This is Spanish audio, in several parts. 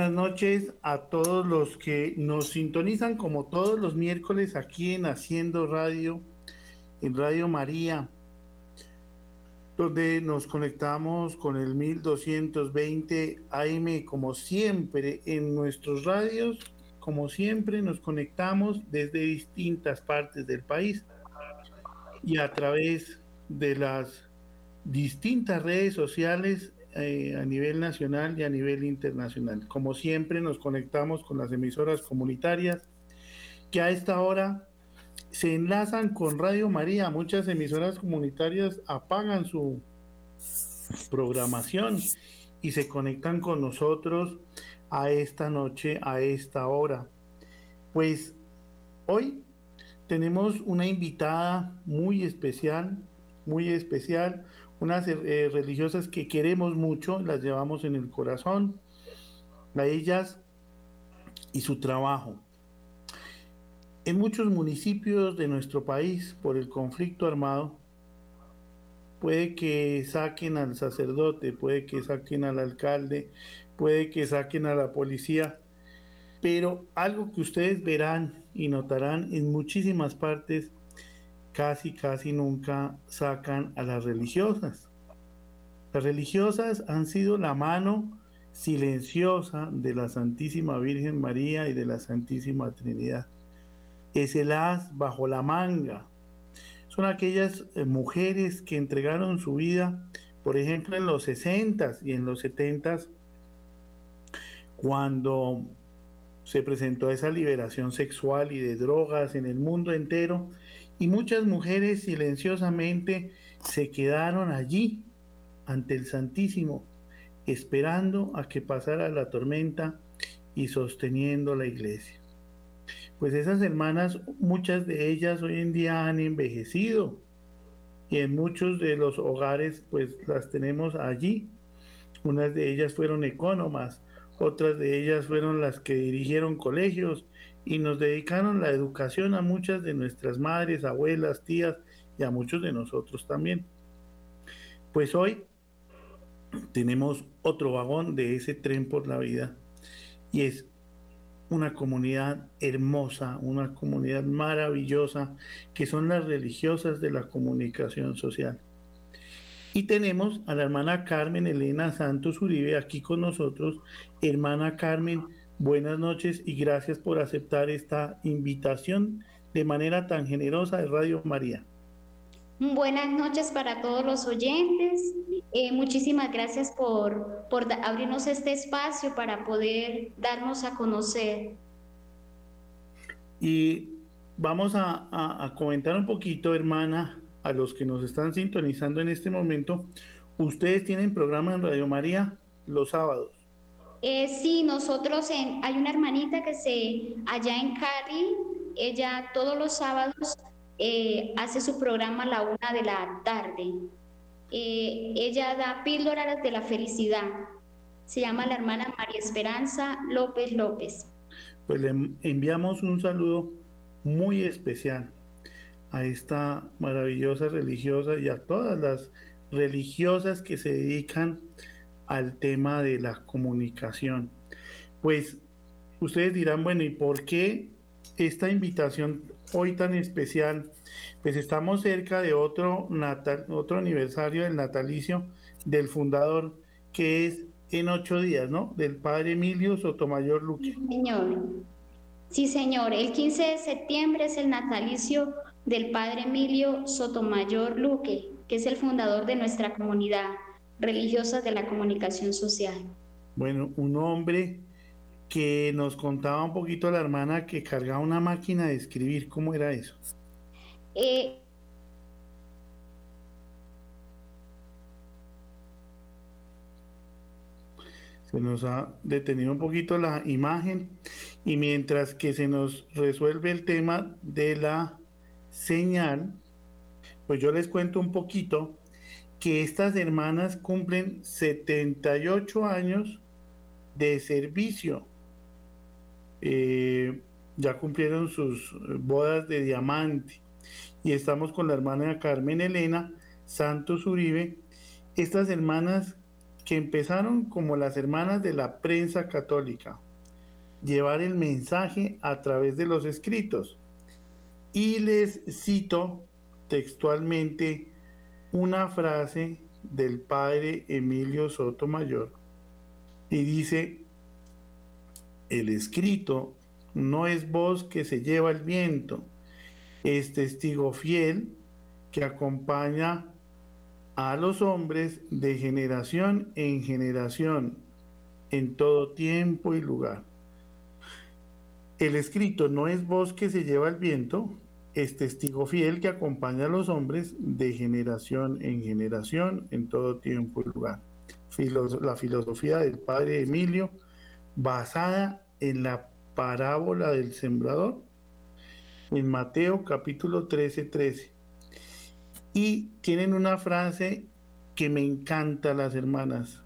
buenas noches a todos los que nos sintonizan como todos los miércoles aquí en Haciendo Radio, en Radio María, donde nos conectamos con el 1220 AM como siempre en nuestros radios, como siempre nos conectamos desde distintas partes del país y a través de las distintas redes sociales eh, a nivel nacional y a nivel internacional. Como siempre nos conectamos con las emisoras comunitarias que a esta hora se enlazan con Radio María. Muchas emisoras comunitarias apagan su programación y se conectan con nosotros a esta noche, a esta hora. Pues hoy tenemos una invitada muy especial, muy especial, unas eh, religiosas que queremos mucho, las llevamos en el corazón, a ellas y su trabajo. En muchos municipios de nuestro país, por el conflicto armado, puede que saquen al sacerdote, puede que saquen al alcalde, puede que saquen a la policía, pero algo que ustedes verán y notarán en muchísimas partes casi, casi nunca sacan a las religiosas. Las religiosas han sido la mano silenciosa de la Santísima Virgen María y de la Santísima Trinidad. Es el as bajo la manga. Son aquellas eh, mujeres que entregaron su vida, por ejemplo, en los 60 y en los 70 cuando se presentó esa liberación sexual y de drogas en el mundo entero y muchas mujeres silenciosamente se quedaron allí ante el Santísimo, esperando a que pasara la tormenta y sosteniendo la iglesia. Pues esas hermanas, muchas de ellas hoy en día han envejecido y en muchos de los hogares pues las tenemos allí. Unas de ellas fueron ecónomas, otras de ellas fueron las que dirigieron colegios, y nos dedicaron la educación a muchas de nuestras madres, abuelas, tías y a muchos de nosotros también. Pues hoy tenemos otro vagón de ese tren por la vida y es una comunidad hermosa, una comunidad maravillosa, que son las religiosas de la comunicación social. Y tenemos a la hermana Carmen Elena Santos Uribe aquí con nosotros. Hermana Carmen, Buenas noches y gracias por aceptar esta invitación de manera tan generosa de Radio María. Buenas noches para todos los oyentes. Eh, muchísimas gracias por, por abrirnos este espacio para poder darnos a conocer. Y vamos a, a comentar un poquito, hermana, a los que nos están sintonizando en este momento. Ustedes tienen programa en Radio María los sábados. Eh, sí, nosotros en, hay una hermanita que se allá en Cali, ella todos los sábados eh, hace su programa a la una de la tarde. Eh, ella da píldoras de la felicidad. Se llama la hermana María Esperanza López López. Pues le enviamos un saludo muy especial a esta maravillosa religiosa y a todas las religiosas que se dedican al tema de la comunicación. Pues ustedes dirán, bueno, ¿y por qué esta invitación hoy tan especial? Pues estamos cerca de otro, natal, otro aniversario del natalicio del fundador, que es en ocho días, ¿no? Del padre Emilio Sotomayor Luque. Señor. Sí, señor. El 15 de septiembre es el natalicio del padre Emilio Sotomayor Luque, que es el fundador de nuestra comunidad religiosas de la comunicación social. Bueno, un hombre que nos contaba un poquito la hermana que cargaba una máquina de escribir, ¿cómo era eso? Eh, se nos ha detenido un poquito la imagen y mientras que se nos resuelve el tema de la señal, pues yo les cuento un poquito que estas hermanas cumplen 78 años de servicio. Eh, ya cumplieron sus bodas de diamante. Y estamos con la hermana Carmen Elena Santos Uribe. Estas hermanas que empezaron como las hermanas de la prensa católica, llevar el mensaje a través de los escritos. Y les cito textualmente una frase del padre Emilio Sotomayor y dice, el escrito no es voz que se lleva el viento, es testigo fiel que acompaña a los hombres de generación en generación, en todo tiempo y lugar. El escrito no es voz que se lleva el viento, es testigo fiel que acompaña a los hombres de generación en generación, en todo tiempo y lugar. la filosofía del padre Emilio, basada en la parábola del sembrador, en Mateo capítulo 13, 13. Y tienen una frase que me encanta las hermanas.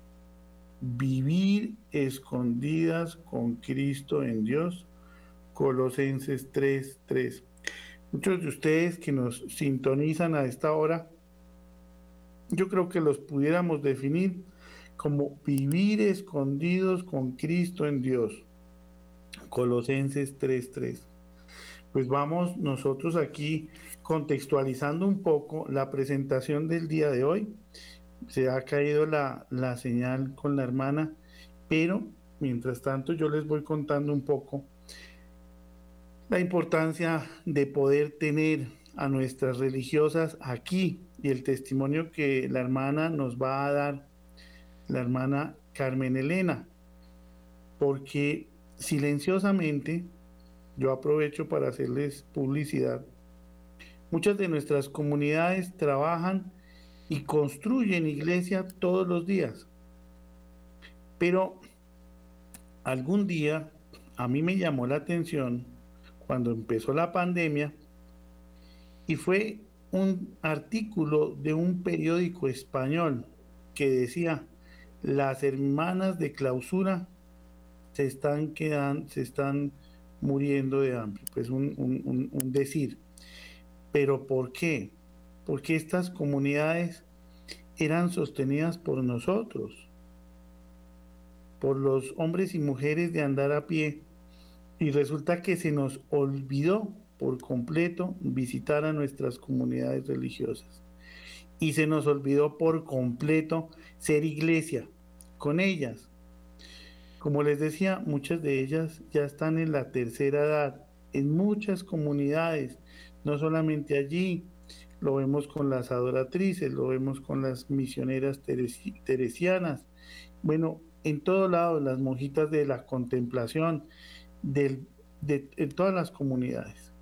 Vivir escondidas con Cristo en Dios. Colosenses 3, 3. Muchos de ustedes que nos sintonizan a esta hora, yo creo que los pudiéramos definir como vivir escondidos con Cristo en Dios. Colosenses 3:3. Pues vamos nosotros aquí contextualizando un poco la presentación del día de hoy. Se ha caído la, la señal con la hermana, pero mientras tanto yo les voy contando un poco la importancia de poder tener a nuestras religiosas aquí y el testimonio que la hermana nos va a dar, la hermana Carmen Elena, porque silenciosamente, yo aprovecho para hacerles publicidad, muchas de nuestras comunidades trabajan y construyen iglesia todos los días, pero algún día a mí me llamó la atención cuando empezó la pandemia y fue un artículo de un periódico español que decía, las hermanas de clausura se están quedando, se están muriendo de hambre. Pues un, un decir. Pero ¿por qué? Porque estas comunidades eran sostenidas por nosotros, por los hombres y mujeres de andar a pie y resulta que se nos olvidó por completo visitar a nuestras comunidades religiosas. Y se nos olvidó por completo ser iglesia con ellas. Como les decía, muchas de ellas ya están en la tercera edad, en muchas comunidades, no solamente allí, lo vemos con las adoratrices, lo vemos con las misioneras teresianas, bueno, en todo lado, las monjitas de la contemplación, de, en todas las comunidades.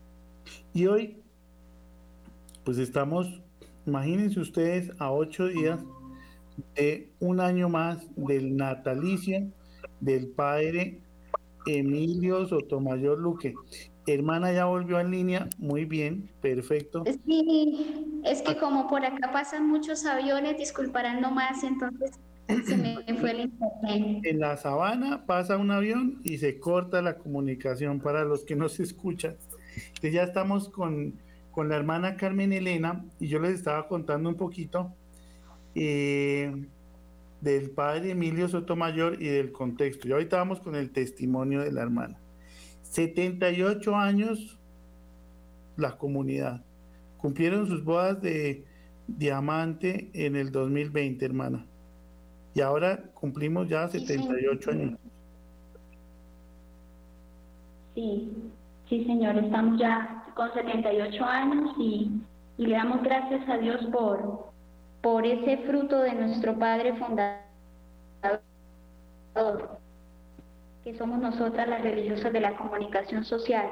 Y hoy, pues estamos, imagínense ustedes, a ocho días de un año más del natalicio del padre Emilio Sotomayor Luque. Hermana ya volvió en línea, muy bien, perfecto. Es que como por acá pasan muchos aviones, disculparán nomás, entonces en la sabana pasa un avión y se corta la comunicación para los que no se escuchan. Entonces ya estamos con, con la hermana Carmen Elena y yo les estaba contando un poquito eh, del padre Emilio Sotomayor y del contexto. Y ahorita vamos con el testimonio de la hermana. 78 años la comunidad. Cumplieron sus bodas de diamante en el 2020, hermana y ahora cumplimos ya 78 años. Sí, sí, señor, estamos ya con 78 años y, y le damos gracias a Dios por, por ese fruto de nuestro Padre fundador, que somos nosotras las religiosas de la comunicación social,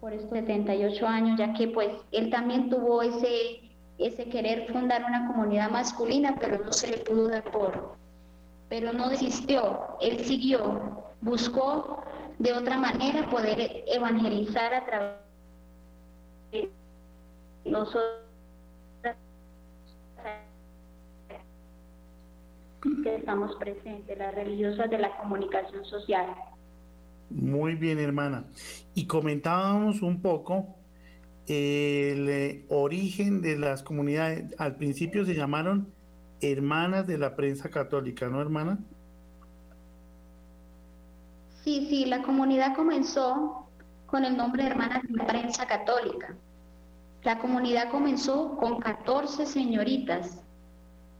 por estos 78 años, ya que pues él también tuvo ese ese querer fundar una comunidad masculina, pero no se le pudo dar por. Pero no desistió, él siguió, buscó de otra manera poder evangelizar a través de nosotros que estamos presentes, las religiosas de la comunicación social. Muy bien, hermana. Y comentábamos un poco el eh, origen de las comunidades. Al principio se llamaron Hermanas de la Prensa Católica, ¿no, hermana? Sí, sí, la comunidad comenzó con el nombre de Hermanas de la Prensa Católica. La comunidad comenzó con 14 señoritas.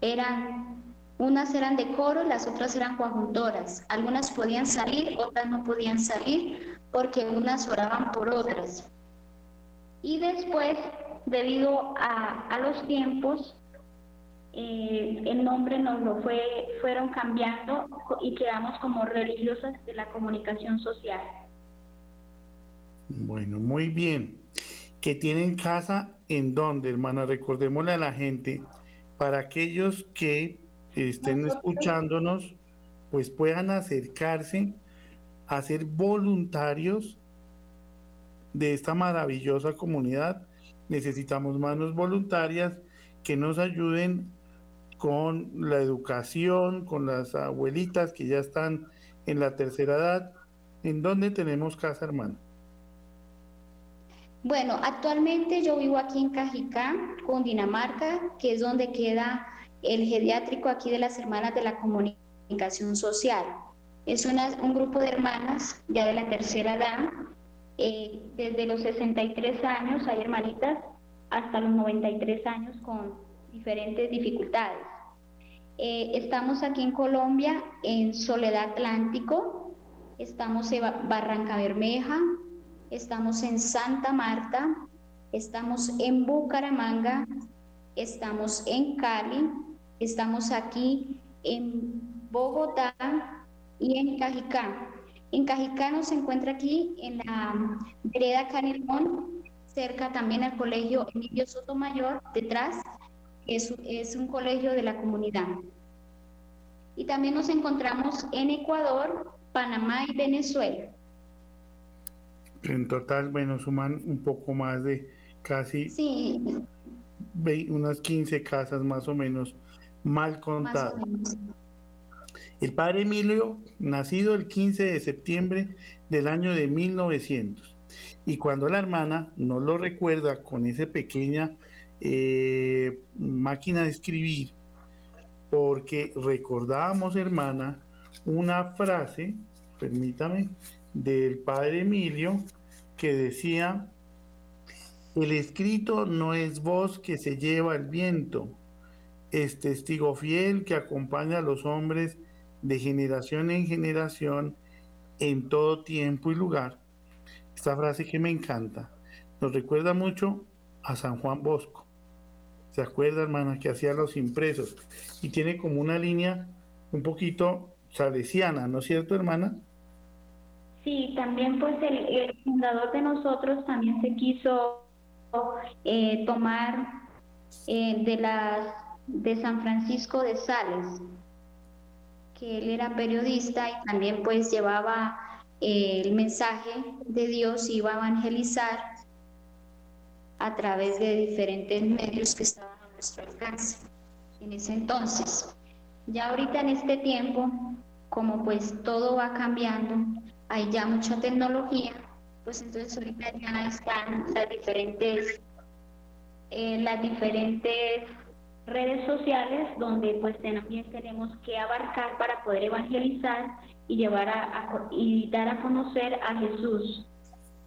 Eran, unas eran de coro, las otras eran coadjutoras. Algunas podían salir, otras no podían salir, porque unas oraban por otras. Y después, debido a, los tiempos, eh, el nombre nos lo fue, fueron cambiando y quedamos como religiosas de la comunicación social. Bueno, muy bien. Que tienen casa en donde, hermana, recordémosle a la gente, para aquellos que estén escuchándonos, pues puedan acercarse a ser voluntarios de esta maravillosa comunidad. Necesitamos manos voluntarias que nos ayuden con la educación, con las abuelitas que ya están en la tercera edad. ¿En dónde tenemos casa, hermano? Bueno, actualmente yo vivo aquí en Cajicá, Cundinamarca, que es donde queda el geriátrico aquí de las hermanas de la comunicación social. Es un grupo de hermanas ya de la tercera edad, eh, desde los 63 años hay hermanitas hasta los 93 años con diferentes dificultades. Eh, estamos aquí en Colombia, en Soledad Atlántico, estamos en Barranca Bermeja, estamos en Santa Marta, estamos en Bucaramanga, estamos en Cali, estamos aquí en Bogotá y en Cajicá. En Cajicá se encuentra aquí en la vereda Canelón, cerca también al colegio Emilio Sotomayor, detrás, es, es un colegio de la comunidad. Y también nos encontramos en Ecuador, Panamá y Venezuela. En total, bueno, suman un poco más de casi sí. unas 15 casas más o menos, mal contadas. El padre Emilio, nacido el 15 de septiembre del año de 1900. Y cuando la hermana no lo recuerda con esa pequeña eh, máquina de escribir, porque recordábamos, hermana, una frase, permítame, del padre Emilio que decía, el escrito no es voz que se lleva el viento, es testigo fiel que acompaña a los hombres de generación en generación en todo tiempo y lugar. Esta frase que me encanta nos recuerda mucho a San Juan Bosco. ¿Se acuerda, hermana, que hacía los impresos? Y tiene como una línea un poquito salesiana, ¿no es cierto, hermana? Sí, también pues el, fundador de nosotros también se quiso eh, tomar eh, de las de San Francisco de Sales, que él era periodista y también pues llevaba eh, el mensaje de Dios, iba a evangelizar a través de diferentes medios que estaban a nuestro alcance en ese entonces. Ya ahorita en este tiempo, como pues todo va cambiando, hay ya mucha tecnología, pues entonces ahorita ya están las diferentes, eh, las diferentes redes sociales donde pues también tenemos que abarcar para poder evangelizar y llevar a, y dar a conocer a Jesús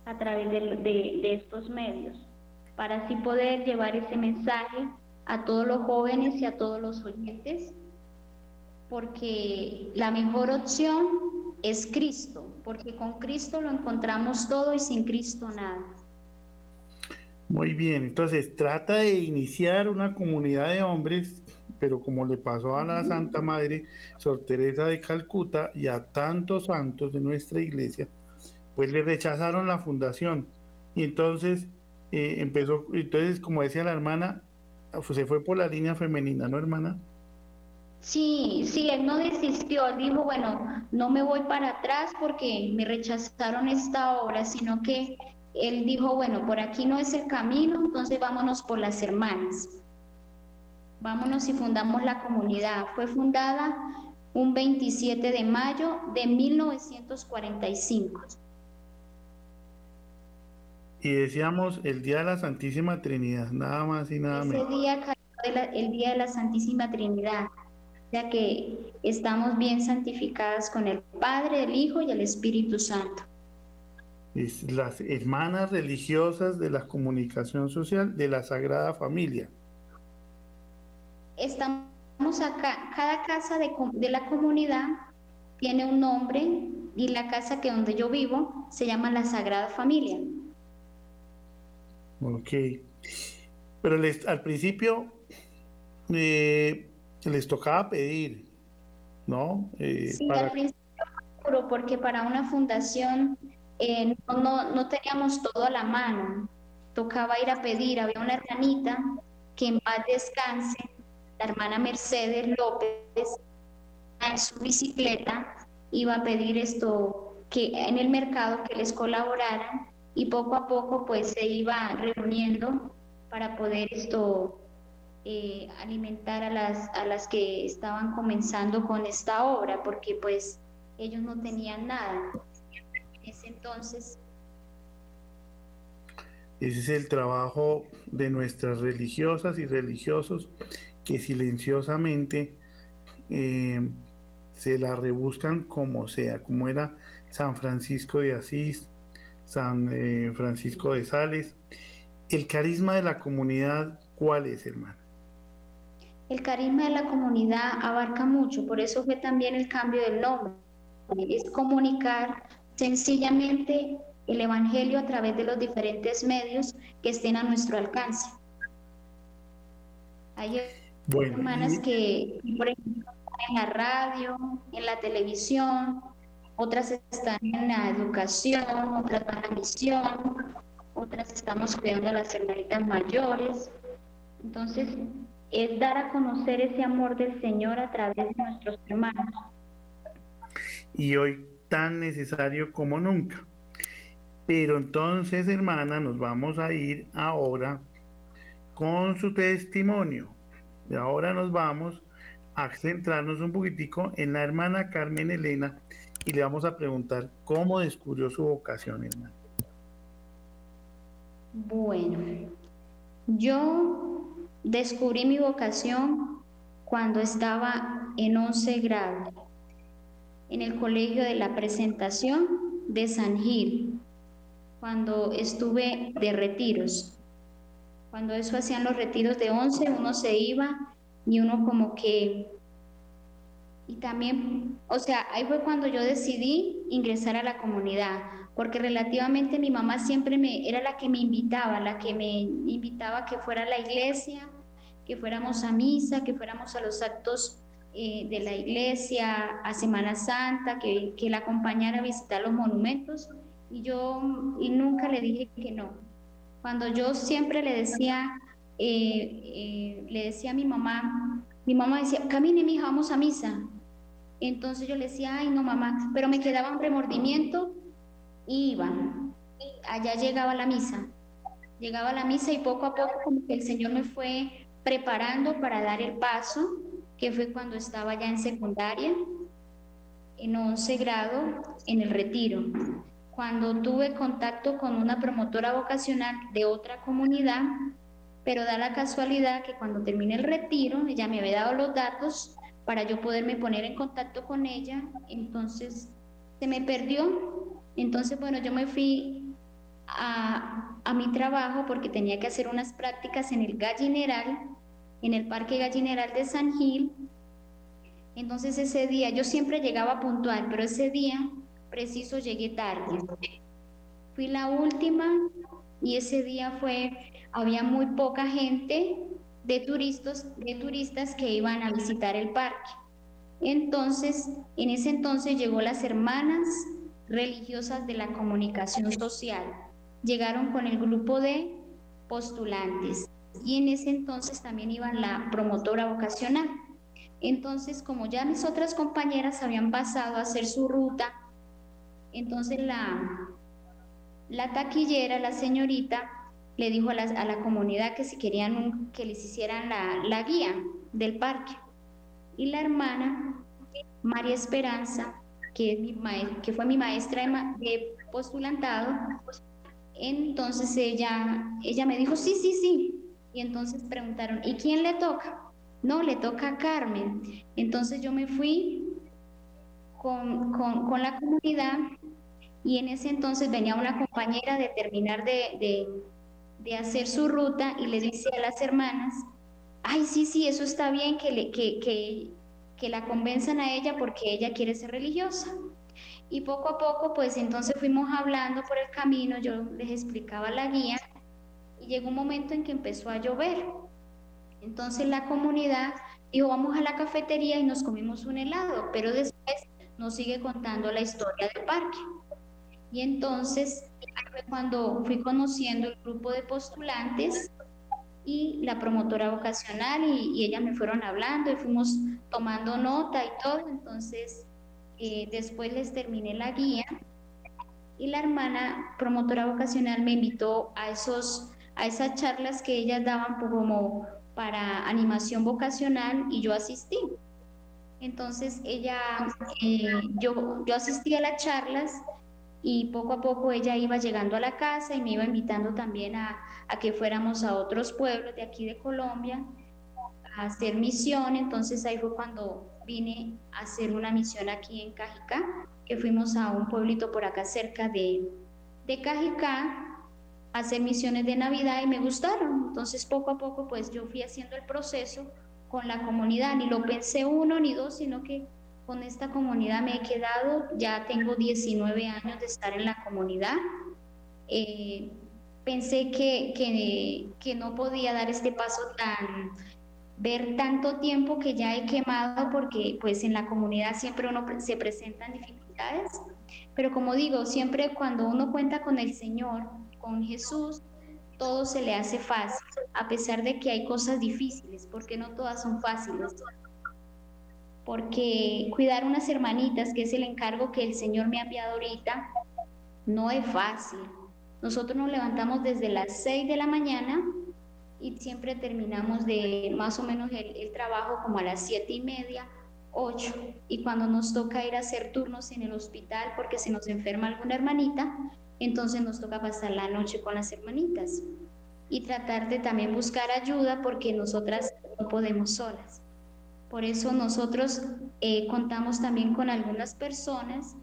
a través de, de estos medios, para así poder llevar ese mensaje a todos los jóvenes y a todos los oyentes, porque la mejor opción es Cristo, porque con Cristo lo encontramos todo y sin Cristo nada. Muy bien, entonces trata de iniciar una comunidad de hombres, pero como le pasó a la Santa Madre Sor Teresa de Calcuta y a tantos santos de nuestra iglesia, pues le rechazaron la fundación. Y entonces eh, empezó, entonces como decía la hermana, pues se fue por la línea femenina, ¿no, hermana? Sí, sí, él no desistió, dijo, bueno, no me voy para atrás porque me rechazaron esta obra, sino que él dijo, bueno, por aquí no es el camino, entonces vámonos por las hermanas. Vámonos y fundamos la comunidad. Fue fundada un 27 de mayo de 1945. Y decíamos el Día de la Santísima Trinidad, nada más y nada menos. Ese día el Día de la Santísima Trinidad, ya que estamos bien santificadas con el Padre, el Hijo y el Espíritu Santo. Las hermanas religiosas de la comunicación social de la Sagrada Familia. Estamos acá, cada casa de, de la comunidad tiene un nombre y la casa que donde yo vivo se llama la Sagrada Familia. Ok. Pero les, al principio eh, les tocaba pedir, ¿no? Eh, sí, al principio, porque para una fundación eh, no, no, teníamos todo a la mano. Tocaba ir a pedir. Había una hermanita que en paz descanse, la hermana Mercedes López, en su bicicleta iba a pedir esto que en el mercado que les colaboraran y poco a poco pues se iba reuniendo para poder esto eh, alimentar a las, a las que estaban comenzando con esta obra, porque pues ellos no tenían nada. Ese entonces... Ese es el trabajo de nuestras religiosas y religiosos que silenciosamente eh, se la rebuscan como sea, como era San Francisco de Asís, San eh, Francisco de Sales. El carisma de la comunidad, ¿cuál es, hermano? El carisma de la comunidad abarca mucho, por eso fue también el cambio del nombre. Es comunicar sencillamente el Evangelio a través de los diferentes medios que estén a nuestro alcance. Hay hermanas que, por ejemplo, en la radio, en la televisión, otras están en la educación, otras en la misión, otras estamos cuidando a las hermanitas mayores. Entonces, es dar a conocer ese amor del Señor a través de nuestros hermanos. Y hoy tan necesario como nunca. Pero entonces, hermana, nos vamos a ir ahora con su testimonio. Y ahora nos vamos a centrarnos un poquitico en la hermana Carmen Elena y le vamos a preguntar cómo descubrió su vocación, hermana. Bueno, yo descubrí mi vocación cuando estaba en 11 grado, en el colegio de la presentación de San Gil, cuando estuve de retiros. Cuando eso hacían los retiros de 11, uno se iba y uno como que... Y también, o sea, ahí fue cuando yo decidí ingresar a la comunidad, porque relativamente mi mamá siempre me era la que me invitaba, la que me invitaba que fuera a la iglesia, que fuéramos a misa, que fuéramos a los actos eh, de la iglesia, a Semana Santa, que, que la acompañara a visitar los monumentos. Y yo y nunca le dije que no. Cuando yo siempre le decía, eh, eh, le decía a mi mamá, mi mamá decía, camine, mi hija, vamos a misa. Entonces yo le decía, ay, no, mamá, pero me quedaba un remordimiento y iba. Allá llegaba la misa. Llegaba la misa y poco a poco como que el Señor me fue preparando para dar el paso, que fue cuando estaba ya en secundaria, en 11 grado, en el retiro. Cuando tuve contacto con una promotora vocacional de otra comunidad, pero da la casualidad que cuando terminé el retiro, ella me había dado los datos para yo poderme poner en contacto con ella, entonces se me perdió, entonces bueno, yo me fui a, a mi trabajo porque tenía que hacer unas prácticas en el gallineral, en el Parque Gallineral de San Gil, entonces ese día, yo siempre llegaba puntual, pero ese día preciso llegué tarde. Fui la última y ese día fue había muy poca gente de turistas, de turistas que iban a visitar el parque. Entonces, en ese entonces llegó las hermanas religiosas de la comunicación social. Llegaron con el grupo de postulantes y en ese entonces también iba la promotora vocacional. Entonces, como ya mis otras compañeras habían pasado a hacer su ruta, entonces la, la taquillera, la señorita, le dijo a la, comunidad que si querían que les hicieran la, guía del parque. Y la hermana María Esperanza, que, es mi que fue mi maestra de postulantado, entonces ella, ella me dijo, sí, sí, sí, Y entonces preguntaron, ¿y quién le toca? No, le toca a Carmen. Entonces yo me fui con, con, la comunidad y en ese entonces venía una compañera de terminar de, de, hacer su ruta y le dice a las hermanas, ay, sí, sí, eso está bien que, le, que, que, que la convenzan a ella porque ella quiere ser religiosa. Y poco a poco, pues entonces fuimos hablando por el camino, yo les explicaba la guía y llegó un momento en que empezó a llover. Entonces la comunidad dijo, vamos a la cafetería y nos comimos un helado, pero después nos sigue contando la historia del parque. Y entonces cuando fui conociendo el grupo de postulantes y la promotora vocacional y, y ellas me fueron hablando y fuimos tomando nota y todo. Entonces eh, después les terminé la guía y la hermana promotora vocacional me invitó a esos a esas charlas que ellas daban como para animación vocacional y yo asistí. Entonces ella, eh, yo, yo asistí a las charlas y poco a poco ella iba llegando a la casa y me iba invitando también a, a que fuéramos a otros pueblos de aquí de Colombia a hacer misión. Entonces ahí fue cuando vine a hacer una misión aquí en Cajicá, que fuimos a un pueblito por acá cerca de, de Cajicá hacer misiones de Navidad y me gustaron. Entonces poco a poco pues yo fui haciendo el proceso con la comunidad, ni lo pensé uno ni dos, sino que con esta comunidad me he quedado, ya tengo 19 años de estar en la comunidad. Eh, pensé que, que, que, no podía dar este paso tan, ver tanto tiempo que ya he quemado porque pues en la comunidad siempre uno se presentan dificultades, pero como digo, siempre cuando uno cuenta con el Señor, con Jesús, todo se le hace fácil, a pesar de que hay cosas difíciles, porque no todas son fáciles. Porque cuidar unas hermanitas, que es el encargo que el Señor me ha enviado ahorita, no es fácil. Nosotros nos levantamos desde las 6 de la mañana y siempre terminamos de más o menos el, trabajo como a las siete y media, 8. Y cuando nos toca ir a hacer turnos en el hospital porque se nos enferma alguna hermanita, entonces nos toca pasar la noche con las hermanitas y tratar de también buscar ayuda porque nosotras no podemos solas. Por eso nosotros eh, contamos también con algunas personas,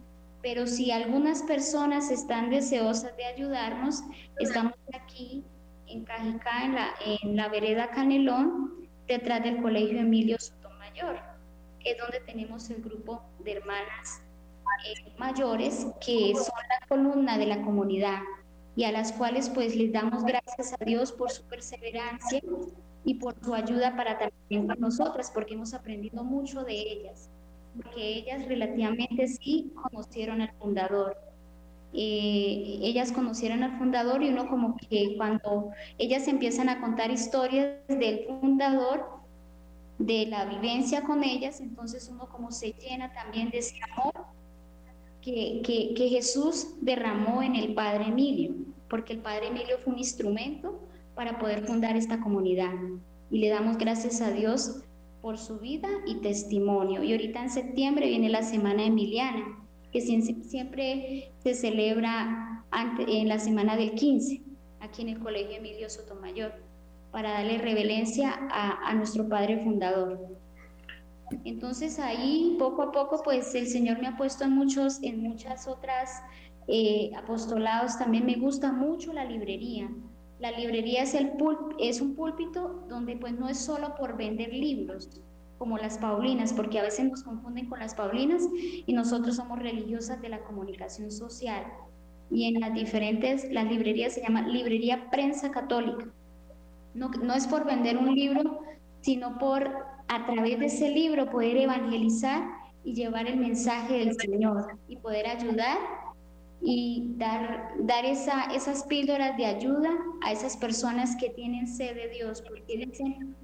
pero si algunas personas están deseosas de ayudarnos, estamos aquí en Cajicá, en la, en la vereda Canelón, detrás del Colegio Emilio Sotomayor, que es donde tenemos el grupo de hermanas eh, mayores que son la columna de la comunidad y a las cuales pues les damos gracias a Dios por su perseverancia y por su ayuda para también con nosotras, porque hemos aprendido mucho de ellas, porque ellas relativamente sí conocieron al fundador. Eh, ellas conocieron al fundador y uno como que cuando ellas empiezan a contar historias del fundador, de la vivencia con ellas, entonces uno como se llena también de ese amor que, Jesús derramó en el Padre Emilio, porque el Padre Emilio fue un instrumento para poder fundar esta comunidad. Y le damos gracias a Dios por su vida y testimonio. Y ahorita en septiembre viene la Semana Emiliana, que siempre se celebra en la semana del 15, aquí en el Colegio Emilio Sotomayor, para darle revelencia a, a nuestro Padre Fundador. Entonces ahí poco a poco pues el Señor me ha puesto en muchos, en muchas otras eh, apostolados. También me gusta mucho la librería. La librería es, el es un púlpito donde pues no es solo por vender libros como las Paulinas, porque a veces nos confunden con las Paulinas y nosotros somos religiosas de la comunicación social. Y en las diferentes, las librerías se llama librería prensa católica. No, no es por vender un libro, sino por a través de ese libro poder evangelizar y llevar el mensaje del Señor y poder ayudar y dar, dar esa, esas píldoras de ayuda a esas personas que tienen sed de Dios, porque dicen,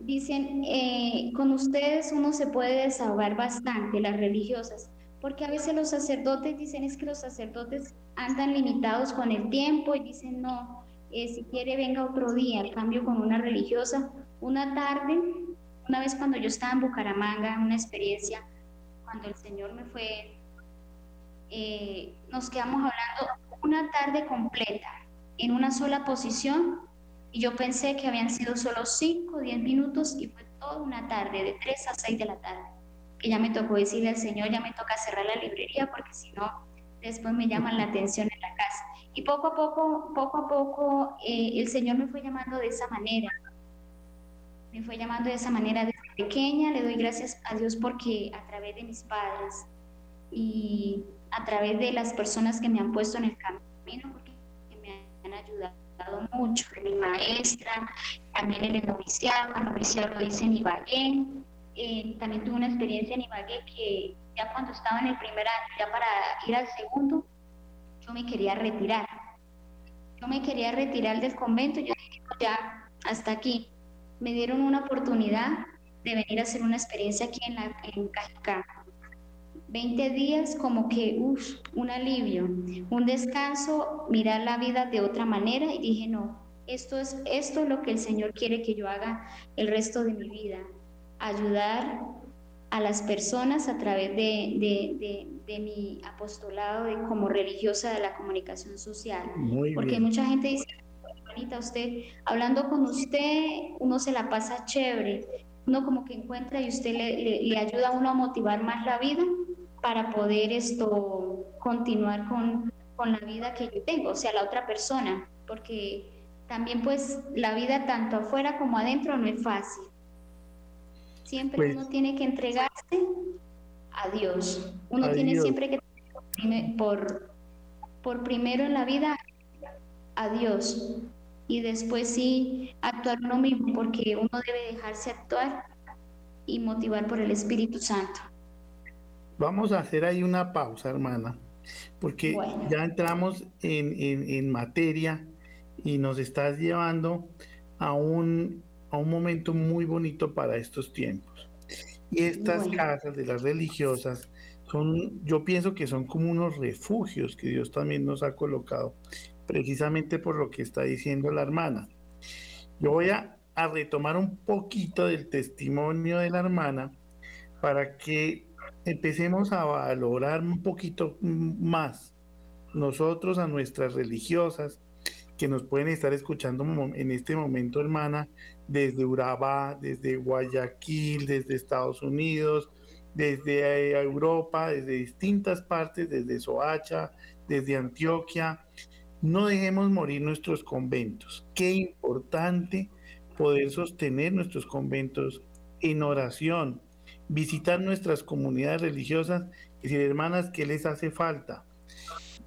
dicen eh, con ustedes uno se puede desahogar bastante, las religiosas, porque a veces los sacerdotes dicen es que los sacerdotes andan limitados con el tiempo y dicen no, eh, si quiere venga otro día, cambio con una religiosa, una tarde una vez cuando yo estaba en Bucaramanga, una experiencia, cuando el Señor me fue, eh, nos quedamos hablando una tarde completa en una sola posición Y yo pensé que habían sido solo 5 o 10 minutos y fue toda una tarde, de 3 a 6 de la tarde, que ya me tocó decirle al Señor, ya me toca cerrar la librería porque si no, después me llaman la atención en la casa. Y poco a poco, poco a poco, eh, el Señor me fue llamando de esa manera. Me fue llamando de esa manera desde pequeña. Le doy gracias a Dios porque a través de mis padres y a través de las personas que me han puesto en el camino, porque me han ayudado mucho, mi maestra, también en el noviciado, el noviciado lo hice en Ibagué, eh, también tuve una experiencia en Ibagué que ya cuando estaba en el primer año, ya para ir al segundo, yo me quería retirar. Yo me quería retirar del convento, yo dije, ya, hasta aquí. Me dieron una oportunidad de venir a hacer una experiencia aquí en, la, en Cajicá. 20 días como que, uff, un alivio, un descanso, mirar la vida de otra manera y dije, no, esto es, esto es lo que el Señor quiere que yo haga el resto de mi vida, ayudar a las personas a través de, de, mi apostolado de, como religiosa de la comunicación social. Porque mucha gente dice, Juanita, usted, hablando con usted, uno se la pasa chévere, uno como que encuentra y usted le, le ayuda a uno a motivar más la vida para poder esto continuar con, con la vida que yo tengo, o sea, la otra persona, porque también pues la vida tanto afuera como adentro no es fácil. Siempre pues uno tiene que entregarse a Dios. Uno tiene siempre que por, por primero en la vida a Dios y después sí actuar uno mismo porque uno debe dejarse actuar y motivar por el Espíritu Santo. Vamos a hacer ahí una pausa, hermana, porque ya entramos en, materia y nos estás llevando a un, a un momento muy bonito para estos tiempos. Y estas casas de las religiosas son, yo pienso que son como unos refugios que Dios también nos ha colocado, precisamente por lo que está diciendo la hermana. Yo voy a, retomar un poquito del testimonio de la hermana para que empecemos a valorar un poquito más nosotros a nuestras religiosas que nos pueden estar escuchando en este momento, hermana, desde Urabá, desde Guayaquil, desde Estados Unidos, desde eh, Europa, desde distintas partes, desde Soacha, desde Antioquia. No dejemos morir nuestros conventos. Qué importante poder sostener nuestros conventos en oración, visitar nuestras comunidades religiosas y decir, hermanas, ¿qué les hace falta?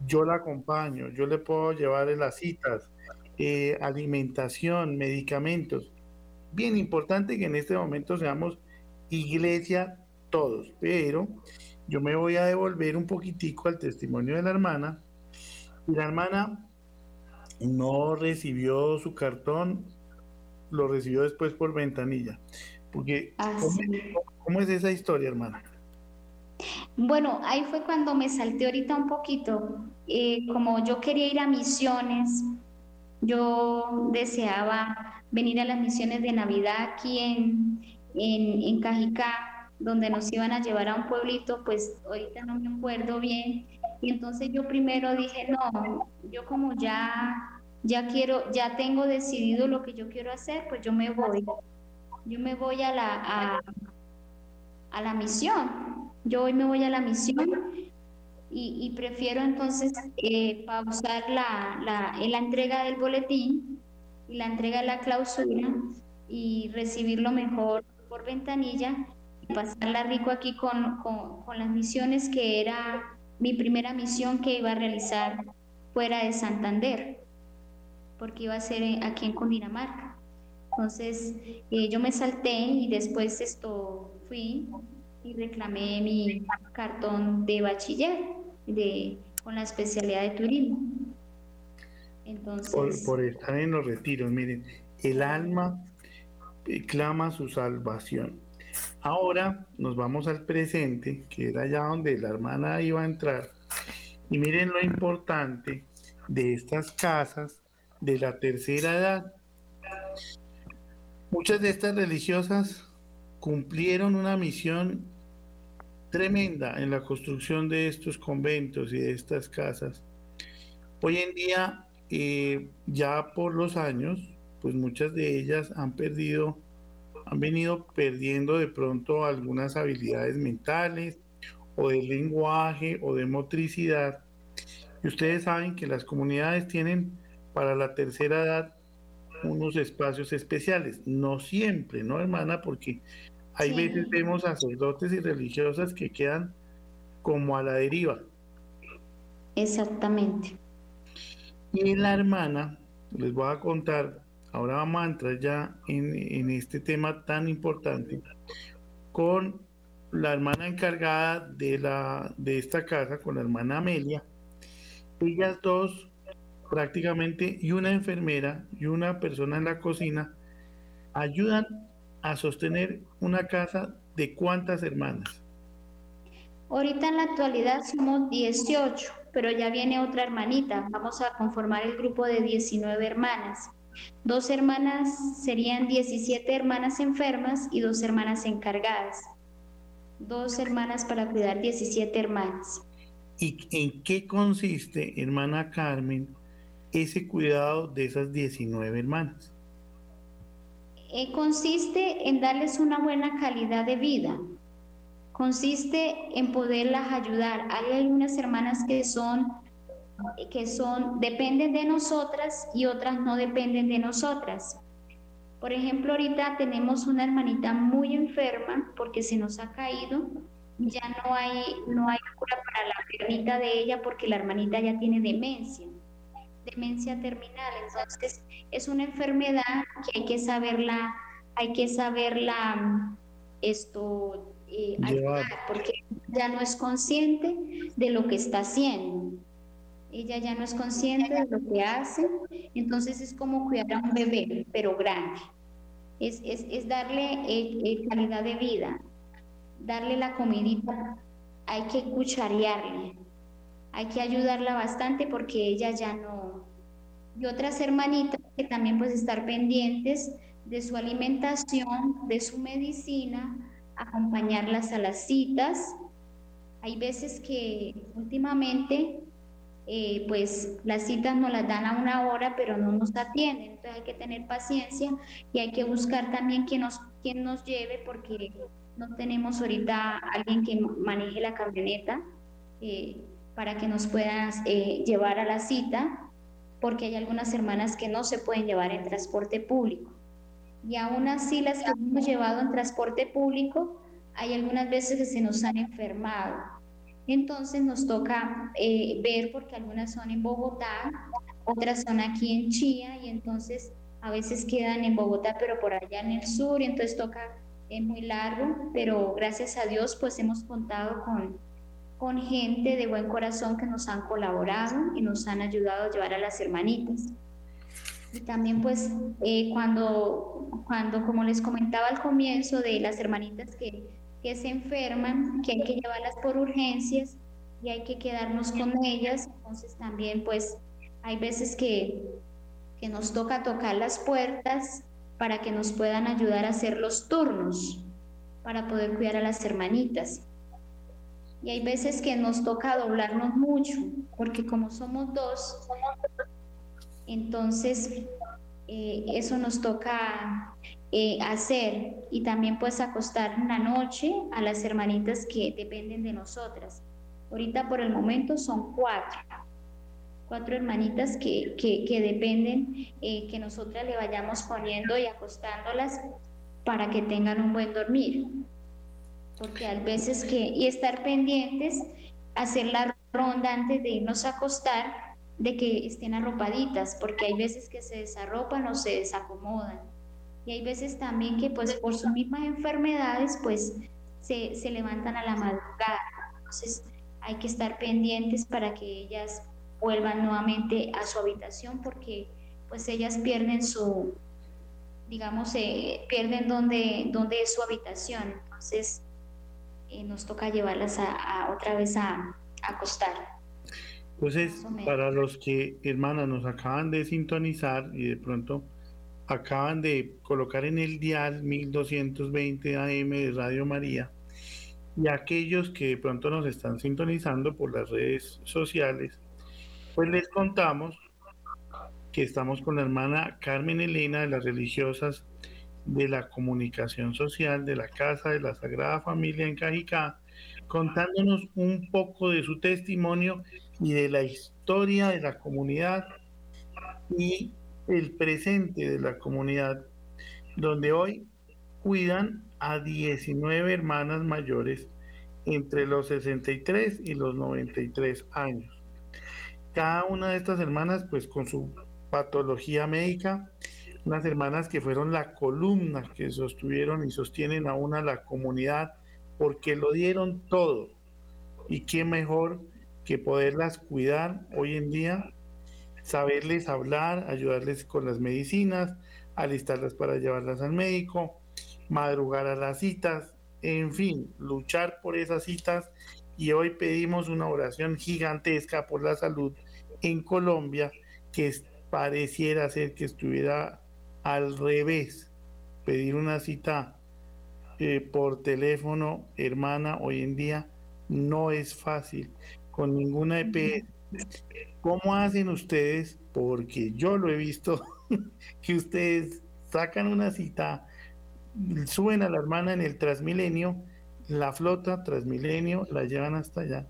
Yo la acompaño, yo le puedo llevar las citas, eh, alimentación, medicamentos. Bien importante que en este momento seamos iglesia todos, pero yo me voy a devolver un poquitico al testimonio de la hermana. Y la hermana no recibió su cartón, lo recibió después por ventanilla. Porque, ah, ¿cómo, es esa historia, hermana? Bueno, ahí fue cuando me salté ahorita un poquito. Eh, como yo quería ir a misiones, yo deseaba venir a las misiones de Navidad aquí en, en, en Cajicá, donde nos iban a llevar a un pueblito, pues ahorita no me acuerdo bien. Y entonces yo primero dije, no, yo como ya, ya quiero, ya tengo decidido lo que yo quiero hacer, pues yo me voy yo me voy a la, a, la misión. Yo hoy me voy a la misión y, prefiero entonces eh, pausar la, la, la, entrega del boletín y la entrega de la clausura y recibirlo mejor por ventanilla y pasarla rico aquí con, con, con las misiones que era mi primera misión que iba a realizar fuera de Santander, porque iba a ser aquí en Cundinamarca. Entonces eh, yo me salté y después esto fui y reclamé mi cartón de bachiller de, con la especialidad de turismo. Entonces, por, estar en los retiros, miren, el alma eh, clama su salvación. Ahora nos vamos al presente, que era allá donde la hermana iba a entrar. Y miren lo importante de estas casas de la tercera edad. Muchas de estas religiosas cumplieron una misión tremenda en la construcción de estos conventos y de estas casas. Hoy en día, eh, ya por los años, pues muchas de ellas han perdido, han venido perdiendo de pronto algunas habilidades mentales o de lenguaje o de motricidad. Y ustedes saben que las comunidades tienen para la tercera edad unos espacios especiales. No siempre, ¿no, hermana? Porque hay veces vemos sacerdotes y religiosas que quedan como a la deriva. Exactamente. Y la hermana, les voy a contar, ahora vamos a entrar ya en, este tema tan importante, con la hermana encargada de, la, de esta casa, con la hermana Amelia. Ellas dos prácticamente y una enfermera y una persona en la cocina ayudan a sostener una casa de cuántas hermanas. Ahorita en la actualidad somos 18, pero ya viene otra hermanita. Vamos a conformar el grupo de 19 hermanas. Dos hermanas serían 17 hermanas enfermas y dos hermanas encargadas. Dos hermanas para cuidar 17 hermanas. ¿Y en qué consiste, hermana Carmen, ese cuidado de esas 19 hermanas? Eh, consiste en darles una buena calidad de vida. Consiste en poderlas ayudar. Hay algunas hermanas que son que son dependen de nosotras y otras no dependen de nosotras. Por ejemplo, ahorita tenemos una hermanita muy enferma porque se nos ha caído. Ya no hay no hay cura para la hermanita de ella porque la hermanita ya tiene demencia demencia terminal. Entonces, es una enfermedad que hay que saberla, hay que saberla esto eh, ayudar, porque ya no es consciente de lo que está haciendo. Ella ya no es consciente de lo que hace, entonces es como cuidar a un bebé, pero grande. Es, es, es darle eh, eh, calidad de vida, darle la comidita, hay que cucharearle, hay que ayudarla bastante porque ella ya no, y otras hermanitas que también pues estar pendientes de su alimentación, de su medicina, acompañarlas a las citas. Hay veces que últimamente eh, pues las citas nos las dan a una hora, pero no nos atienden. Entonces hay que tener paciencia y hay que buscar también quien nos, quien nos lleve porque no tenemos ahorita alguien que maneje la camioneta eh, para que nos pueda eh, llevar a la cita porque hay algunas hermanas que no se pueden llevar en transporte público. Y aún así las que hemos llevado en transporte público, hay algunas veces que se nos han enfermado. Entonces nos toca eh, ver porque algunas son en Bogotá, otras son aquí en Chía y entonces a veces quedan en Bogotá pero por allá en el sur y entonces toca, es muy largo, pero gracias a Dios pues hemos contado con, con gente de buen corazón que nos han colaborado y nos han ayudado a llevar a las hermanitas. Y también pues eh, cuando, cuando, como les comentaba al comienzo, de las hermanitas que, que se enferman, que hay que llevarlas por urgencias y hay que quedarnos con ellas, entonces también pues hay veces que, que nos toca tocar las puertas para que nos puedan ayudar a hacer los turnos, para poder cuidar a las hermanitas. Y hay veces que nos toca doblarnos mucho, porque como somos dos, entonces eh, eso nos toca eh, hacer y también pues acostar una noche a las hermanitas que dependen de nosotras. Ahorita por el momento son cuatro, cuatro hermanitas que, que, dependen eh, que nosotras le vayamos poniendo y acostándolas para que tengan un buen dormir porque a veces que, y estar pendientes, hacer la ronda antes de irnos a acostar, de que estén arropaditas, porque hay veces que se desarropan o se desacomodan. Y hay veces también que pues por sus mismas enfermedades pues se, se levantan a la madrugada. Entonces hay que estar pendientes para que ellas vuelvan nuevamente a su habitación porque pues ellas pierden su, digamos, eh, pierden donde, donde es su habitación. Entonces nos toca llevarlas a, otra vez a, acostar. Entonces, para los que, hermanas, nos acaban de sintonizar y de pronto acaban de colocar en el dial 1220 AM de Radio María, y aquellos que de pronto nos están sintonizando por las redes sociales, pues les contamos que estamos con la hermana Carmen Elena de las religiosas de la comunicación social de la Casa de la Sagrada Familia en Cajicá, contándonos un poco de su testimonio y de la historia de la comunidad y el presente de la comunidad, donde hoy cuidan a 19 hermanas mayores entre los 63 y los 93 años. Cada una de estas hermanas, pues con su patología médica, unas hermanas que fueron la columna que sostuvieron y sostienen aún a la comunidad porque lo dieron todo. Y qué mejor que poderlas cuidar hoy en día, saberles hablar, ayudarles con las medicinas, alistarlas para llevarlas al médico, madrugar a las citas, en fin, luchar por esas citas. Y hoy pedimos una oración gigantesca por la salud en Colombia que pareciera ser que estuviera al revés. Pedir una cita eh, por teléfono, hermana, hoy en día no es fácil con ninguna EP. ¿Cómo hacen ustedes? Porque yo lo he visto, que ustedes sacan una cita, suben a la hermana en el Transmilenio, la flota Transmilenio, la llevan hasta allá.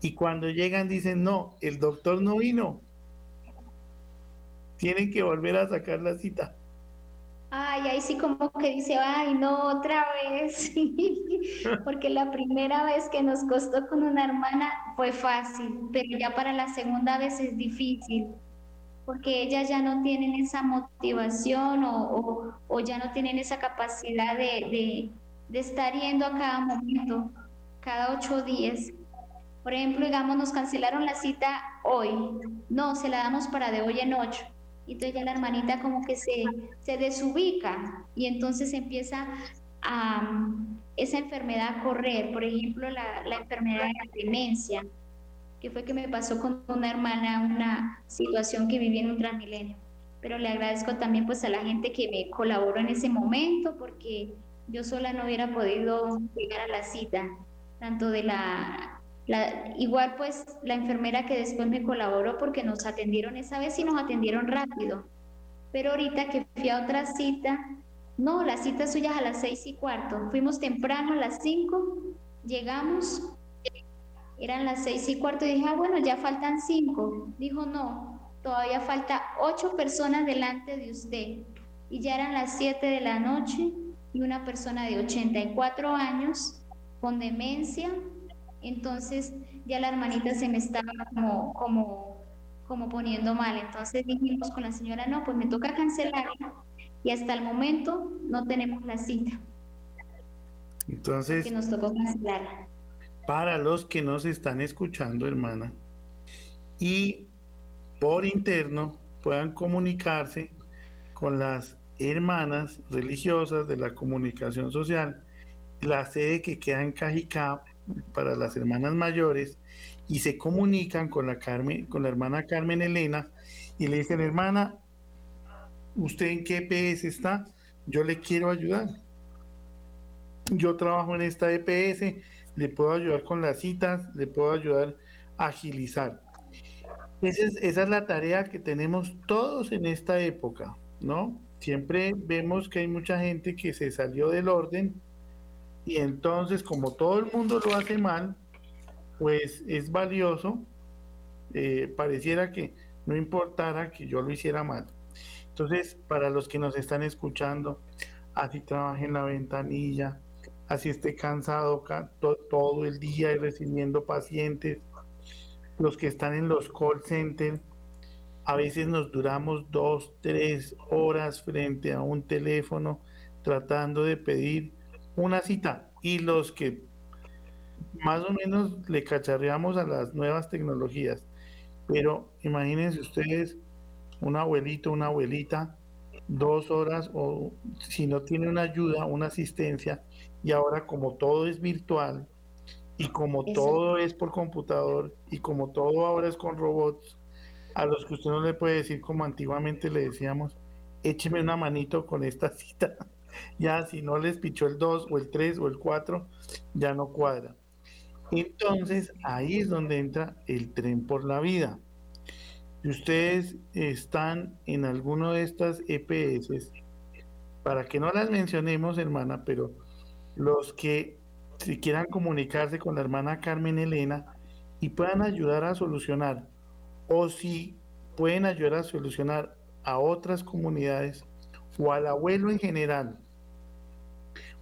Y cuando llegan dicen, no, el doctor no vino. Tienen que volver a sacar la cita. Ay, ahí sí como que dice, ay, no, otra vez. Porque la primera vez que nos costó con una hermana fue fácil, pero ya para la segunda vez es difícil. Porque ellas ya no tienen esa motivación o, o, ya no tienen esa capacidad de, de, estar yendo a cada momento, cada ocho días. Por ejemplo, digamos, nos cancelaron la cita hoy. No, se la damos para de hoy en ocho entonces ya la hermanita como que se, se desubica y entonces empieza a esa enfermedad a correr, por ejemplo la, la enfermedad de la demencia, que fue que me pasó con una hermana, una situación que viví en un transmilenio. Pero le agradezco también pues a la gente que me colaboró en ese momento porque yo sola no hubiera podido llegar a la cita, tanto de la igual pues la enfermera que después me colaboró porque nos atendieron esa vez y nos atendieron rápido. Pero ahorita que fui a otra cita, no, la cita suya es a las seis y cuarto. Fuimos temprano a las cinco, llegamos, eran las seis y cuarto y dije, ah, bueno, ya faltan cinco. Dijo, no, todavía falta ocho personas delante de usted. Y ya eran las siete de la noche y una persona de 84 años con demencia entonces ya la hermanita se me estaba como, como, como poniendo mal. Entonces dijimos con la señora, no, pues me toca cancelar y hasta el momento no tenemos la cita. Entonces, que nos tocó cancelar. Para los que nos están escuchando, hermana, y por interno puedan comunicarse con las hermanas religiosas de la comunicación social, la sede que queda en Cajicá para las hermanas mayores y se comunican con la Carmen, con la hermana Carmen Elena y le dicen, hermana, ¿usted en qué EPS está? Yo le quiero ayudar. Yo trabajo en esta EPS, le puedo ayudar con las citas, le puedo ayudar a agilizar. Esa es, esa es la tarea que tenemos todos en esta época, ¿no? Siempre vemos que hay mucha gente que se salió del orden y entonces, como todo el mundo lo hace mal, pues es valioso. Eh, pareciera que no importara que yo lo hiciera mal. Entonces, para los que nos están escuchando, así trabaje en la ventanilla, así esté cansado todo el día y recibiendo pacientes, los que están en los call centers, a veces nos duramos dos, tres horas frente a un teléfono tratando de pedir una cita y los que más o menos le cacharreamos a las nuevas tecnologías. Pero imagínense ustedes, un abuelito, una abuelita, dos horas o si no tiene una ayuda, una asistencia, y ahora como todo es virtual y como todo es por computador y como todo ahora es con robots, a los que usted no le puede decir como antiguamente le decíamos, écheme una manito con esta cita ya si no les pichó el 2 o el 3 o el 4, ya no cuadra. Entonces ahí es donde entra el tren por la vida. Si ustedes están en alguno de estas EPS, para que no las mencionemos, hermana, pero los que si quieran comunicarse con la hermana Carmen Elena y puedan ayudar a solucionar, o si pueden ayudar a solucionar a otras comunidades o al abuelo en general,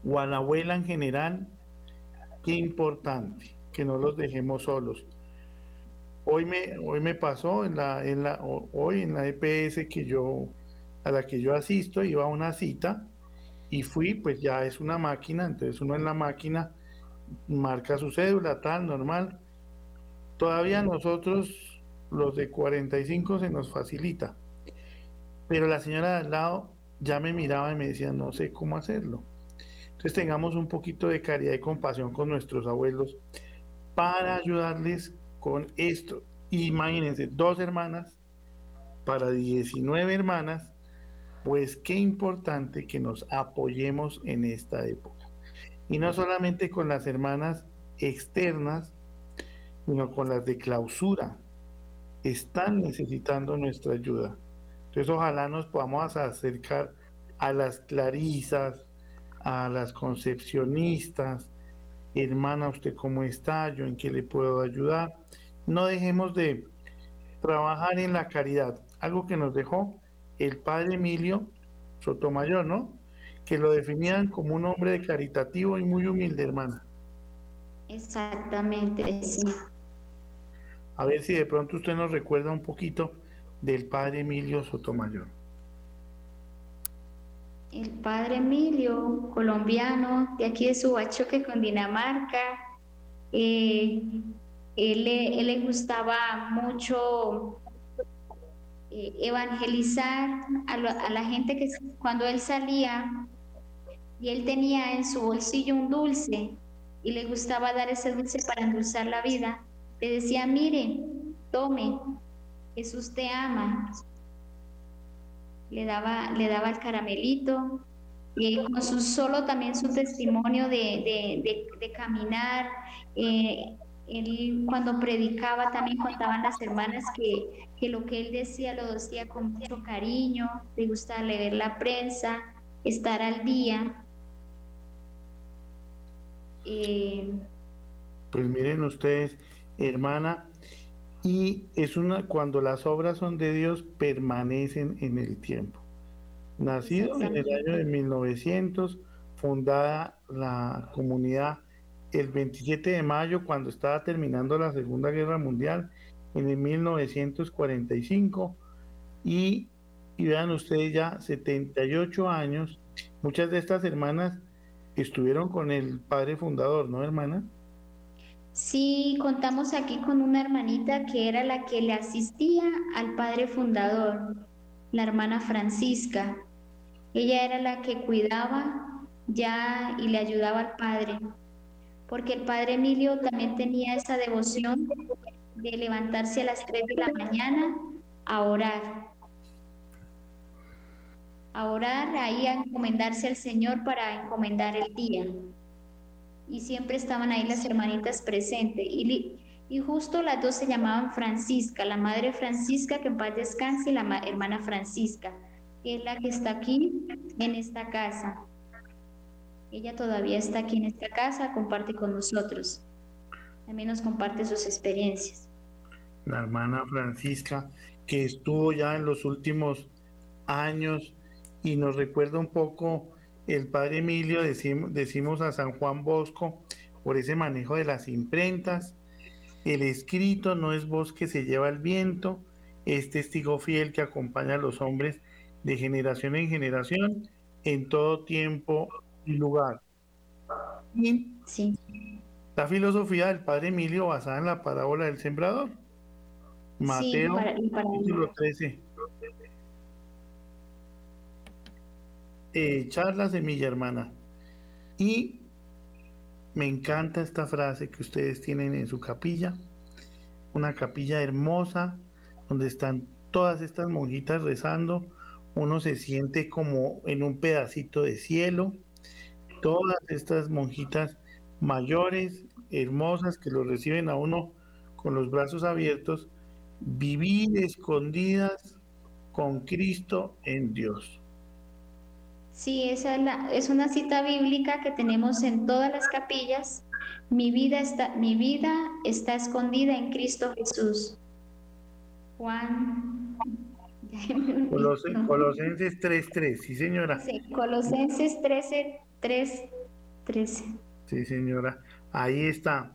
o a la abuela en general, qué importante que no los dejemos solos. Hoy me, hoy me pasó en la, hoy en la EPS que yo, a la que yo asisto, iba a una cita y fui, pues ya es una máquina, entonces uno en la máquina marca su cédula, tal, normal. Todavía nosotros, los de 45, se nos facilita. Pero la señora de al lado ya me miraba y me decía, no sé cómo hacerlo. Entonces tengamos un poquito de caridad y compasión con nuestros abuelos para ayudarles con esto. Imagínense, dos hermanas para 19 hermanas, pues qué importante que nos apoyemos en esta época. Y no solamente con las hermanas externas, sino con las de clausura. Están necesitando nuestra ayuda. Entonces ojalá nos podamos acercar a las clarisas, a las concepcionistas, hermana, ¿usted cómo está? ¿Yo en qué le puedo ayudar? No dejemos de trabajar en la caridad, algo que nos dejó el padre Emilio Sotomayor, ¿no? Que lo definían como un hombre caritativo y muy humilde, hermana. Exactamente, sí. A ver si de pronto usted nos recuerda un poquito del padre Emilio Sotomayor el padre Emilio, colombiano, de aquí de Subachoque con Dinamarca. Eh, él, le gustaba mucho eh, evangelizar a, a, la gente que cuando él salía y él tenía en su bolsillo un dulce y le gustaba dar ese dulce para endulzar la vida, le decía, mire, tome, Jesús te ama, le daba, le daba el caramelito, y con su solo también su testimonio de, caminar. Eh, él cuando predicaba también contaban las hermanas que, que, lo que él decía lo decía con mucho cariño, le gustaba leer la prensa, estar al día. Eh, pues miren ustedes, hermana, y es una cuando las obras son de Dios permanecen en el tiempo. Nacido en el año de 1900, fundada la comunidad el 27 de mayo cuando estaba terminando la Segunda Guerra Mundial en el 1945 y, y vean ustedes ya 78 años, muchas de estas hermanas estuvieron con el padre fundador, ¿no hermana? Sí, contamos aquí con una hermanita que era la que le asistía al padre fundador, la hermana Francisca. Ella era la que cuidaba ya y le ayudaba al padre, porque el padre Emilio también tenía esa devoción de levantarse a las 3 de la mañana a orar. A orar, ahí a encomendarse al Señor para encomendar el día y siempre estaban ahí las hermanitas presentes. Y, y justo las dos se llamaban Francisca, la madre Francisca, que en paz descanse, y la hermana Francisca, que es la que está aquí en esta casa. Ella todavía está aquí en esta casa, comparte con nosotros. También nos comparte sus experiencias. La hermana Francisca, que estuvo ya en los últimos años y nos recuerda un poco el padre Emilio, decimos, decimos a San Juan Bosco, por ese manejo de las imprentas. El escrito no es voz que se lleva el viento, es testigo fiel que acompaña a los hombres de generación en generación en todo tiempo y lugar. Y sí. la filosofía del padre Emilio basada en la parábola del sembrador. Mateo, capítulo 13. Echar la semilla, hermana. Y me encanta esta frase que ustedes tienen en su capilla, una capilla hermosa, donde están todas estas monjitas rezando, uno se siente como en un pedacito de cielo, todas estas monjitas mayores, hermosas, que lo reciben a uno con los brazos abiertos, vivir escondidas con Cristo en Dios. Sí, esa es, es, una cita bíblica que tenemos en todas las capillas. Mi vida está, mi vida está escondida en Cristo Jesús. Juan. Colosenses 3.3, sí señora. Sí, Colosenses 13, 3, 13. Sí señora, ahí está.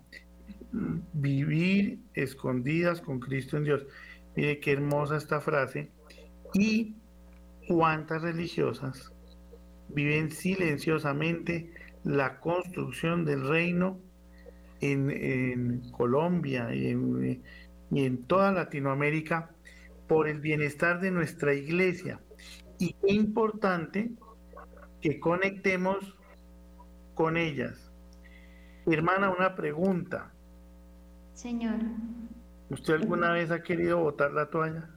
Vivir escondidas con Cristo en Dios. Mire qué hermosa esta frase. Y cuántas religiosas viven silenciosamente la construcción del reino en, Colombia y en, y en toda Latinoamérica por el bienestar de nuestra iglesia. Y qué importante que conectemos con ellas. Hermana, una pregunta. Señor. ¿Usted alguna vez ha querido botar la toalla?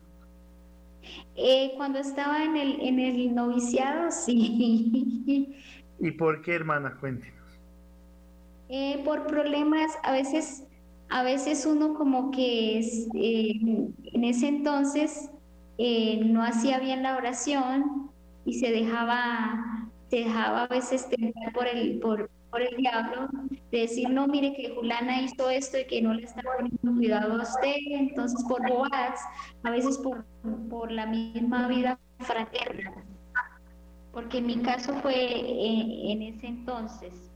Eh, cuando estaba en el, en el noviciado, sí. ¿Y por qué, hermana? Cuéntenos. Eh, por problemas, a veces, a veces uno como que eh, en ese entonces no hacía bien la oración y se dejaba, se dejaba a veces tentar por el, por, por el diablo, de decir, no, mire que Julana hizo esto y que no le está poniendo cuidado a usted, entonces por bobadas, a veces por, por la misma vida fraterna. Porque en mi caso fue eh, en, ese entonces,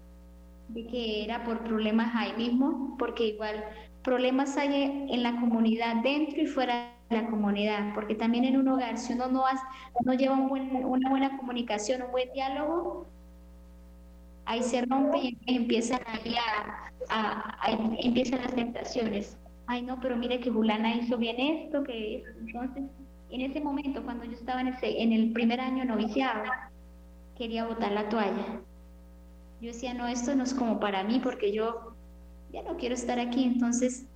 de que era por problemas ahí mismo, porque igual problemas hay en la comunidad, dentro y fuera de la comunidad, porque también en un hogar, si uno no, no lleva una buena comunicación, un buen diálogo, ahí se rompe y empiezan ahí a, empiezan las tentaciones. Ay, no, pero mire que Julana hizo bien esto, que entonces, en ese momento, cuando yo estaba en, en el primer año noviciado, quería botar la toalla. Yo decía, no, esto no es como para mí, porque yo ya no quiero estar aquí. Entonces,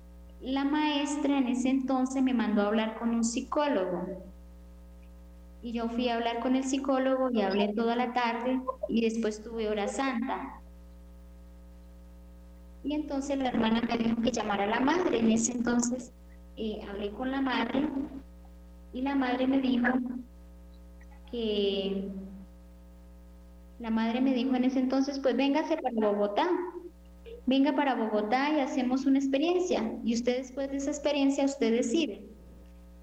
la maestra en ese entonces me mandó a hablar con un psicólogo y yo fui a hablar con el psicólogo y hablé toda la tarde y después tuve hora santa. Y entonces la hermana me dijo que llamara a la madre. En ese entonces eh, hablé con la madre y la madre me dijo que la madre me dijo en ese entonces, pues véngase para Bogotá, venga para Bogotá y hacemos una experiencia. Y usted después de esa experiencia, usted decide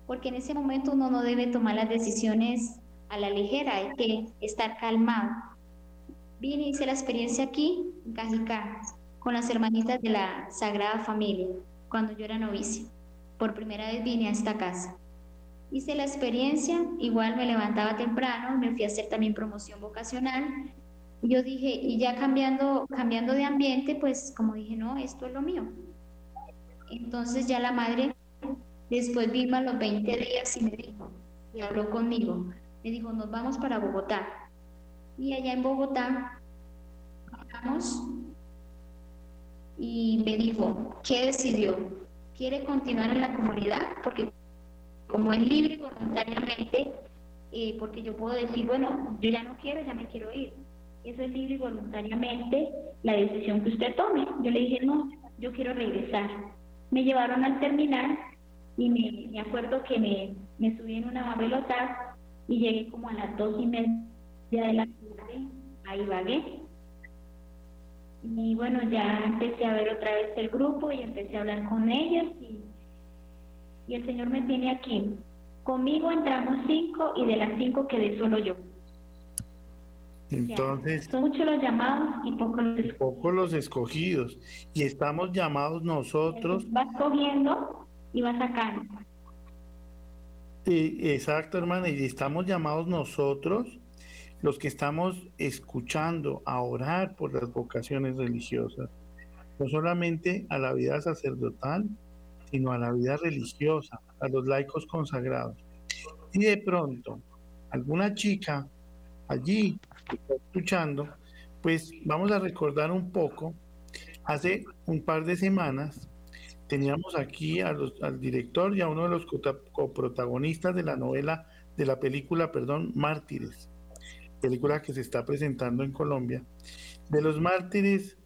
porque en ese momento uno no debe tomar las decisiones a la ligera, hay que estar calmado. Vine hice la experiencia aquí, en Cajicá, con las hermanitas de la Sagrada Familia, cuando yo era novicia. Por primera vez vine a esta casa. Hice la experiencia, igual me levantaba temprano, me fui a hacer también promoción vocacional. Yo dije, y ya cambiando, cambiando de ambiente, pues como dije, no, esto es lo mío. Entonces ya la madre Después vino a los 20 días y me dijo, y habló conmigo, me dijo, nos vamos para Bogotá. Y allá en Bogotá, vamos, y me dijo, ¿qué decidió? ¿Quiere continuar en la comunidad? Porque como es libre voluntariamente, eh, porque yo puedo decir, bueno, yo ya no quiero, ya me quiero ir. Eso es libre y voluntariamente la decisión que usted tome. Yo le dije, no, yo quiero regresar. Me llevaron al terminal y me, me acuerdo que me, me, subí en una velocidad y llegué como a las dos y media de la tarde a Ibagué. Y bueno, ya empecé a ver otra vez el grupo y empecé a hablar con ellos y, y el Señor me tiene aquí. Conmigo entramos cinco y de las cinco quedé solo yo. Entonces, son muchos los llamados y pocos los escogidos. Pocos los escogidos. Y estamos llamados nosotros. Vas cogiendo y va sacando. exacto, hermana, y estamos llamados nosotros, los que estamos escuchando, a orar por las vocaciones religiosas, no solamente a la vida sacerdotal, sino a la vida religiosa, a los laicos consagrados. Y de pronto, alguna chica allí escuchando, pues vamos a recordar un poco, hace un par de semanas teníamos aquí al director y a uno de los coprotagonistas de la novela, de la película, perdón, Mártires, película que se está presentando en Colombia, de los mártires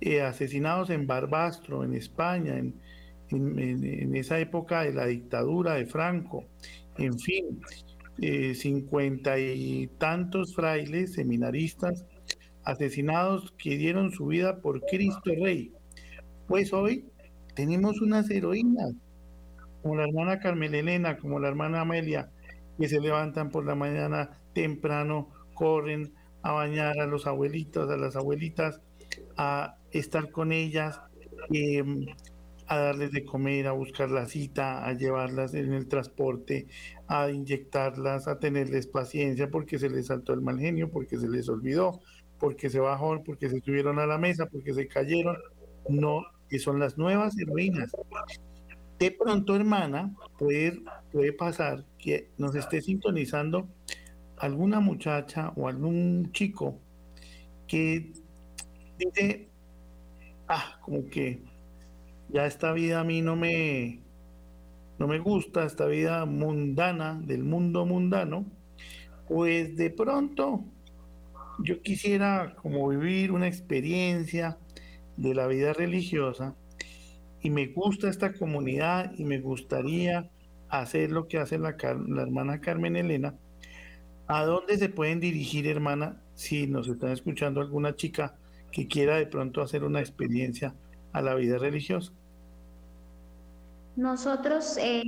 eh, asesinados en Barbastro, en España, en, en, esa época de la dictadura de Franco. En fin, eh, cincuenta y tantos frailes, seminaristas, asesinados que dieron su vida por Cristo Rey. Pues hoy tenemos unas heroínas, como la hermana Carmen Elena, como la hermana Amelia, que se levantan por la mañana temprano, corren a bañar a los abuelitos, a las abuelitas, a estar con ellas, em, a darles de comer, a buscar la cita, a llevarlas en el transporte, a inyectarlas, a tenerles paciencia porque se les saltó el mal genio, porque se les olvidó, porque se bajó, porque se subieron a la mesa, porque se cayeron. No, que son las nuevas heroínas. De pronto, hermana, puede, puede pasar que nos esté sintonizando alguna muchacha o algún chico que dice, ah, como que ya esta vida a mí no me, no me gusta, esta vida mundana, del mundo mundano, pues de pronto yo quisiera como vivir una experiencia de la vida religiosa y me gusta esta comunidad y me gustaría hacer lo que hace la, hermana Carmen Elena. ¿A dónde se pueden dirigir, hermana, si nos están escuchando alguna chica que quiera de pronto hacer una experiencia a la vida religiosa? Nosotros, eh,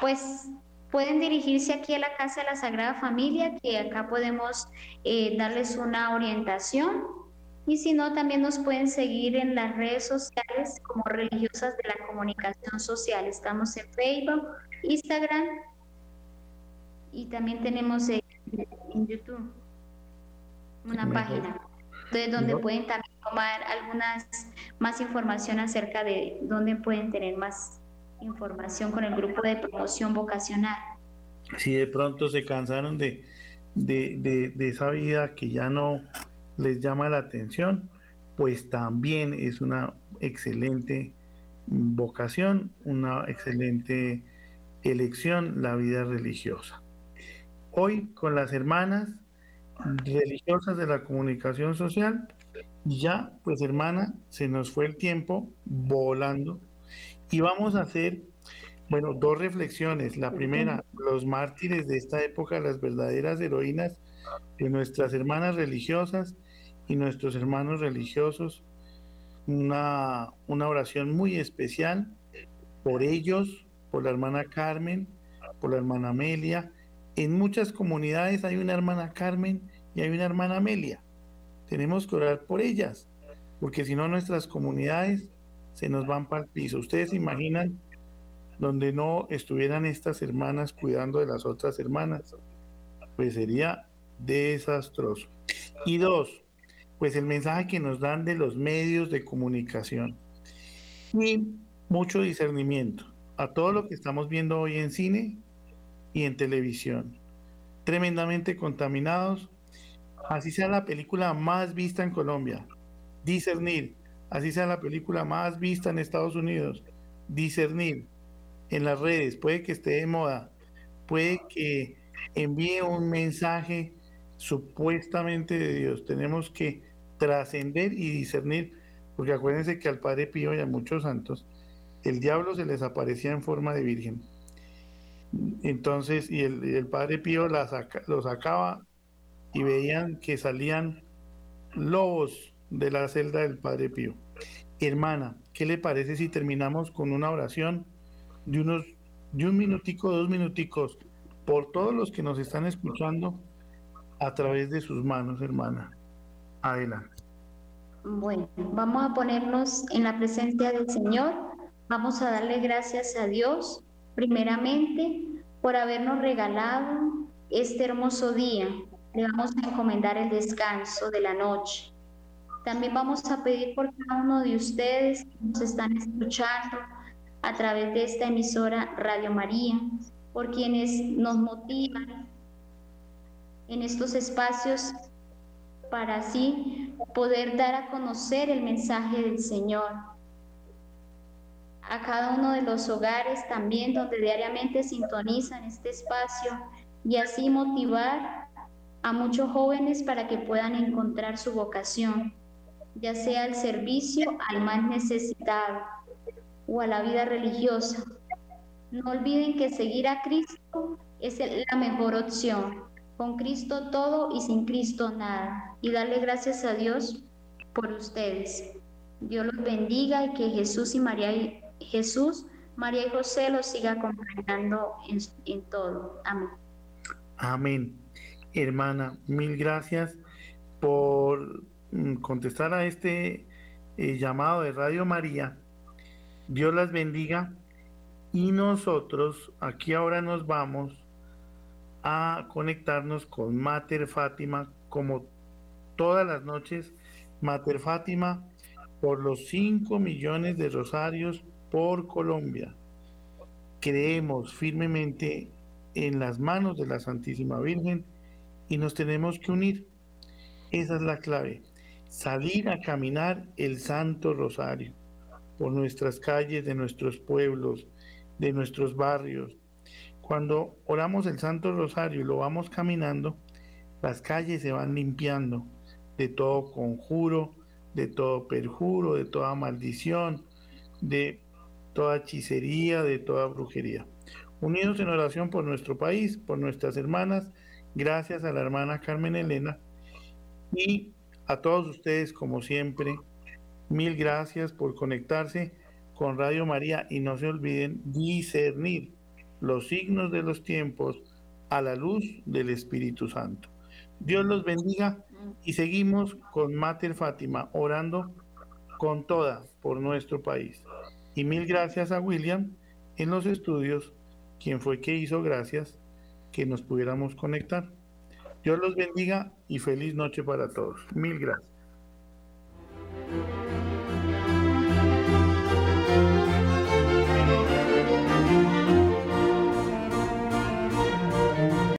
pues, pueden dirigirse aquí a la Casa de la Sagrada Familia, que acá podemos eh, darles una orientación. Y si no, también nos pueden seguir en las redes sociales como religiosas de la comunicación social. Estamos en Facebook, Instagram y también tenemos en, YouTube una página donde pueden también tomar algunas más información acerca de dónde pueden tener más información con el grupo de promoción vocacional. Si de pronto se cansaron de, de, esa vida que ya no les llama la atención, pues también es una excelente vocación, una excelente elección la vida religiosa. Hoy con las hermanas religiosas de la comunicación social, ya pues hermana, se nos fue el tiempo volando y vamos a hacer, bueno, dos reflexiones. La primera, los mártires de esta época, las verdaderas heroínas de nuestras hermanas religiosas y nuestros hermanos religiosos. Una, una oración muy especial por ellos, por la hermana Carmen, por la hermana Amelia. En muchas comunidades hay una hermana Carmen y hay una hermana Amelia. Tenemos que orar por ellas, porque si no nuestras comunidades se nos van para el piso. ¿Ustedes se imaginan donde no estuvieran estas hermanas cuidando de las otras hermanas? Pues sería desastroso. Y dos, pues el mensaje que nos dan de los medios de comunicación. Y mucho discernimiento a todo lo que estamos viendo hoy en cine y en televisión. Tremendamente contaminados. Así sea la película más vista en Colombia. Discernir así sea la película más vista en Estados Unidos, discernir en las redes, puede que esté de moda, puede que envíe un mensaje supuestamente de Dios. Tenemos que trascender y discernir, porque acuérdense que al Padre Pío y a muchos santos, el diablo se les aparecía en forma de virgen. Entonces, y el, Padre Pío la lo sacaba y veían que salían lobos de la celda del Padre Pío. Hermana, ¿qué le parece si terminamos con una oración de unos de un minutico, dos minuticos, por todos los que nos están escuchando a través de sus manos, hermana? Adelante. Bueno, vamos a ponernos en la presencia del Señor. Vamos a darle gracias a Dios, primeramente, por habernos regalado este hermoso día. Le vamos a encomendar el descanso de la noche. También vamos a pedir por cada uno de ustedes que nos están escuchando a través de esta emisora Radio María, por quienes nos motivan en estos espacios para así poder dar a conocer el mensaje del Señor. A cada uno de los hogares también donde diariamente sintonizan este espacio y así motivar a muchos jóvenes para que puedan encontrar su vocación ya sea el servicio al más necesitado o a la vida religiosa. No olviden que seguir a Cristo es la mejor opción. Con Cristo todo y sin Cristo nada. Y darle gracias a Dios por ustedes. Dios los bendiga y que Jesús y María Jesús, María y José los siga acompañando en, todo. Amén. Amén. Hermana, mil gracias por mm, contestar a este eh, llamado de Radio María. Dios las bendiga. Y nosotros aquí ahora nos vamos a conectarnos con Mater Fátima como todas las noches. Mater Fátima por los 5 millones de rosarios por Colombia. Creemos firmemente en las manos de la Santísima Virgen y nos tenemos que unir. Esa es la clave. Salir a caminar el Santo Rosario por nuestras calles de nuestros pueblos, de nuestros barrios. Cuando oramos el Santo Rosario y lo vamos caminando, las calles se van limpiando de todo conjuro, de todo perjuro, de toda maldición, de toda hechicería, de toda brujería. Unidos en oración por nuestro país, por nuestras hermanas, gracias a la hermana Carmen Elena y a todos ustedes, como siempre, mil gracias por conectarse con Radio María y no se olviden discernir los signos de los tiempos a la luz del Espíritu Santo. Dios los bendiga y seguimos con Mater Fátima orando con toda por nuestro país. Y mil gracias a William en los estudios, quien fue que hizo gracias que nos pudiéramos conectar. Dios los bendiga y feliz noche para todos. Mil gracias.